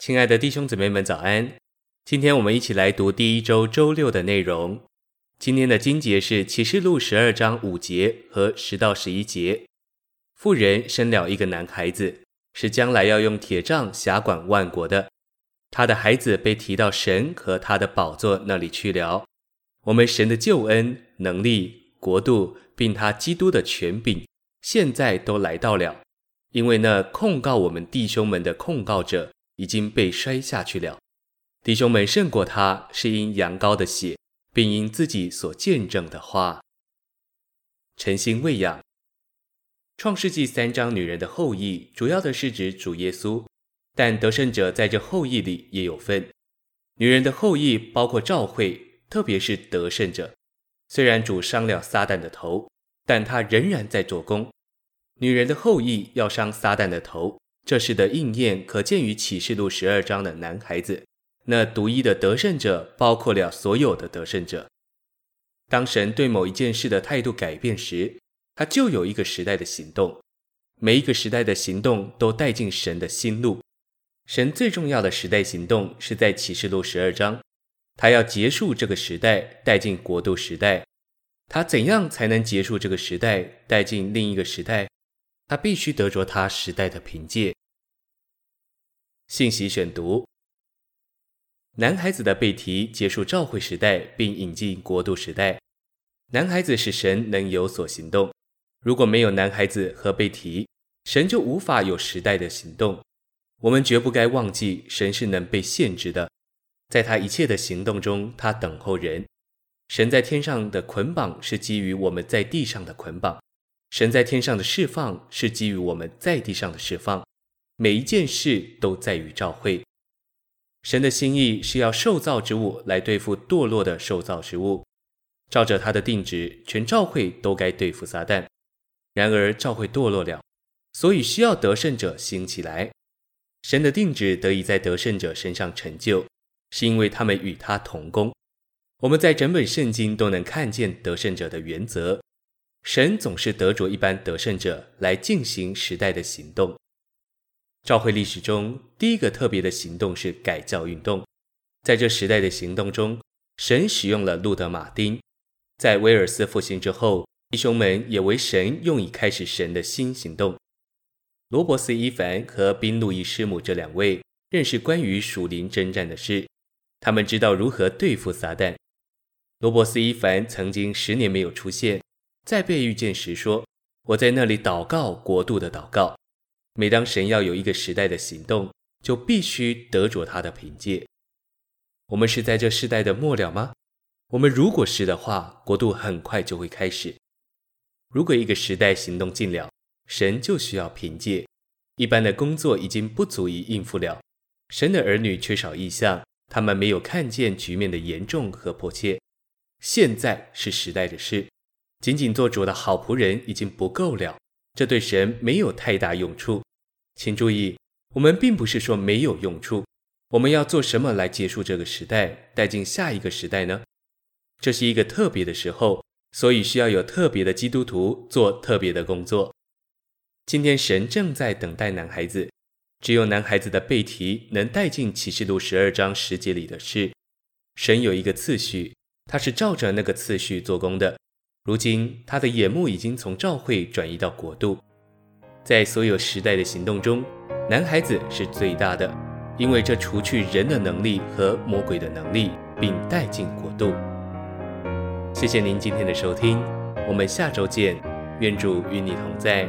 亲爱的弟兄姊妹们，早安！今天我们一起来读第一周周六的内容。今天的经节是启示录十二章五节和十到十一节。妇人生了一个男孩子，是将来要用铁杖辖管万国的。他的孩子被提到神和他的宝座那里去了。我们神的救恩、能力、国度，并他基督的权柄，现在都来到了，因为那控告我们弟兄们的控告者。已经被摔下去了。弟兄们胜过他，是因羊羔的血，并因自己所见证的话。诚心喂养。创世纪三章女人的后裔，主要的是指主耶稣，但得胜者在这后裔里也有份。女人的后裔包括教会，特别是得胜者。虽然主伤了撒旦的头，但他仍然在做工。女人的后裔要伤撒旦的头。这事的应验可见于启示录十二章的男孩子，那独一的得胜者包括了所有的得胜者。当神对某一件事的态度改变时，他就有一个时代的行动。每一个时代的行动都带进神的心路。神最重要的时代行动是在启示录十二章，他要结束这个时代，带进国度时代。他怎样才能结束这个时代，带进另一个时代？他必须得着他时代的凭借。信息选读：男孩子的被提结束召会时代，并引进国度时代。男孩子使神能有所行动。如果没有男孩子和被提，神就无法有时代的行动。我们绝不该忘记，神是能被限制的。在他一切的行动中，他等候人。神在天上的捆绑是基于我们在地上的捆绑。神在天上的释放是基于我们在地上的释放，每一件事都在于召会。神的心意是要受造之物来对付堕落的受造之物，照着他的定旨，全召会都该对付撒旦。然而召会堕落了，所以需要得胜者兴起来。神的定旨得以在得胜者身上成就，是因为他们与他同工。我们在整本圣经都能看见得胜者的原则。神总是得着一般得胜者来进行时代的行动。召会历史中第一个特别的行动是改教运动。在这时代的行动中，神使用了路德·马丁。在威尔斯复兴之后，弟兄们也为神用以开始神的新行动。罗伯斯·伊凡和宾·路易师母这两位认识关于属灵征战的事，他们知道如何对付撒旦。罗伯斯·伊凡曾经十年没有出现。在被遇见时说：“我在那里祷告国度的祷告。”每当神要有一个时代的行动，就必须得着他的凭借。我们是在这世代的末了吗？我们如果是的话，国度很快就会开始。如果一个时代行动尽了，神就需要凭借。一般的工作已经不足以应付了。神的儿女缺少意象，他们没有看见局面的严重和迫切。现在是时代的事。仅仅做主的好仆人已经不够了，这对神没有太大用处。请注意，我们并不是说没有用处。我们要做什么来结束这个时代，带进下一个时代呢？这是一个特别的时候，所以需要有特别的基督徒做特别的工作。今天神正在等待男孩子，只有男孩子的背提能带进启示录十二章十节里的事。神有一个次序，他是照着那个次序做工的。如今，他的眼目已经从照会转移到国度。在所有时代的行动中，男孩子是最大的，因为这除去人的能力和魔鬼的能力，并带进国度。谢谢您今天的收听，我们下周见，愿主与你同在。